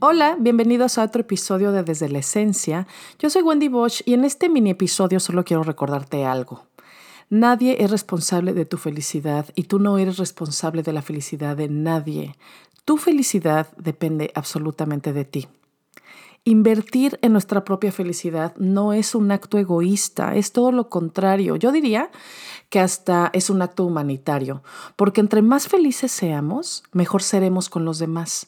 Hola, bienvenidos a otro episodio de Desde la Esencia. Yo soy Wendy Bosch y en este mini episodio solo quiero recordarte algo. Nadie es responsable de tu felicidad y tú no eres responsable de la felicidad de nadie. Tu felicidad depende absolutamente de ti. Invertir en nuestra propia felicidad no es un acto egoísta, es todo lo contrario. Yo diría que hasta es un acto humanitario, porque entre más felices seamos, mejor seremos con los demás.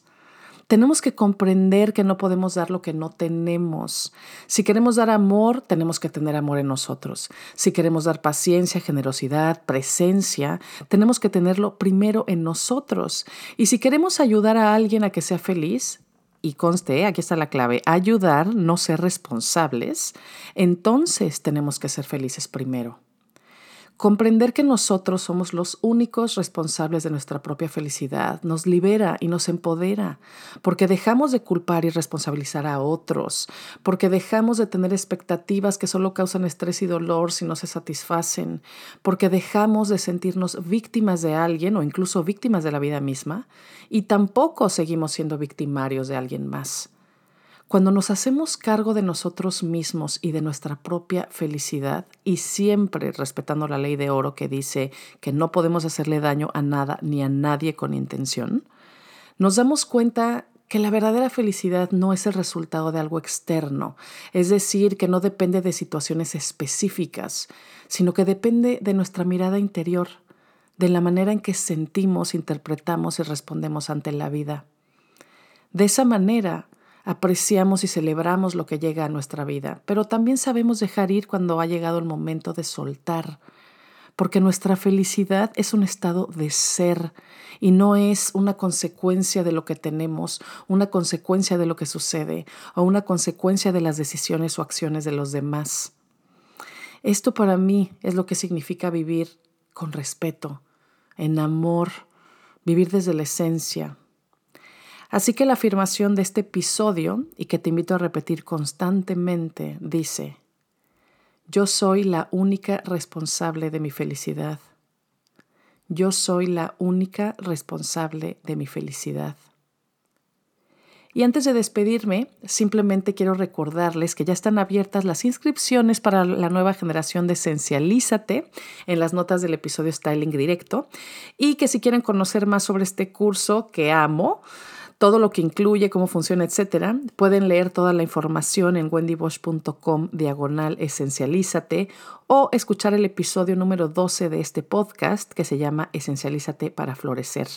Tenemos que comprender que no podemos dar lo que no tenemos. Si queremos dar amor, tenemos que tener amor en nosotros. Si queremos dar paciencia, generosidad, presencia, tenemos que tenerlo primero en nosotros. Y si queremos ayudar a alguien a que sea feliz, y conste, aquí está la clave, ayudar, no ser responsables, entonces tenemos que ser felices primero. Comprender que nosotros somos los únicos responsables de nuestra propia felicidad nos libera y nos empodera, porque dejamos de culpar y responsabilizar a otros, porque dejamos de tener expectativas que solo causan estrés y dolor si no se satisfacen, porque dejamos de sentirnos víctimas de alguien o incluso víctimas de la vida misma, y tampoco seguimos siendo victimarios de alguien más. Cuando nos hacemos cargo de nosotros mismos y de nuestra propia felicidad, y siempre respetando la ley de oro que dice que no podemos hacerle daño a nada ni a nadie con intención, nos damos cuenta que la verdadera felicidad no es el resultado de algo externo, es decir, que no depende de situaciones específicas, sino que depende de nuestra mirada interior, de la manera en que sentimos, interpretamos y respondemos ante la vida. De esa manera, apreciamos y celebramos lo que llega a nuestra vida, pero también sabemos dejar ir cuando ha llegado el momento de soltar, porque nuestra felicidad es un estado de ser y no es una consecuencia de lo que tenemos, una consecuencia de lo que sucede o una consecuencia de las decisiones o acciones de los demás. Esto para mí es lo que significa vivir con respeto, en amor, vivir desde la esencia, Así que la afirmación de este episodio, y que te invito a repetir constantemente, dice, yo soy la única responsable de mi felicidad. Yo soy la única responsable de mi felicidad. Y antes de despedirme, simplemente quiero recordarles que ya están abiertas las inscripciones para la nueva generación de Esencialízate. En las notas del episodio Styling Directo. Y que si quieren conocer más sobre este curso que amo, todo lo que incluye, cómo funciona, etcétera, pueden leer toda la información en wendybosch.com diagonal esencialízate o escuchar el episodio número 12 de este podcast que se llama Esencialízate para florecer.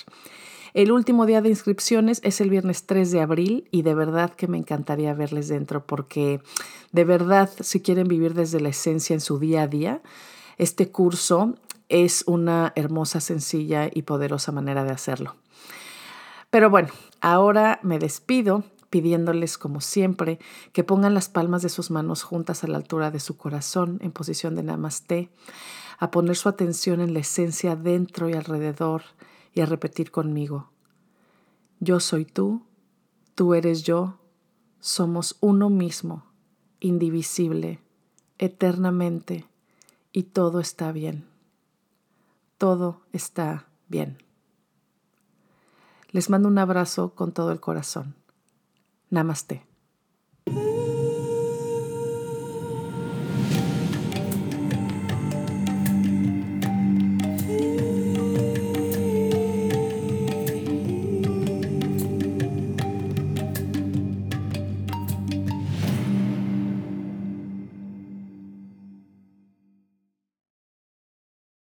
El último día de inscripciones es el viernes 3 de abril y de verdad que me encantaría verles dentro porque de verdad si quieren vivir desde la esencia en su día a día, este curso es una hermosa, sencilla y poderosa manera de hacerlo. Pero bueno, ahora me despido pidiéndoles, como siempre, que pongan las palmas de sus manos juntas a la altura de su corazón en posición de namaste, a poner su atención en la esencia dentro y alrededor y a repetir conmigo. Yo soy tú, tú eres yo, somos uno mismo, indivisible, eternamente, y todo está bien. Todo está bien. Les mando un abrazo con todo el corazón. Namaste.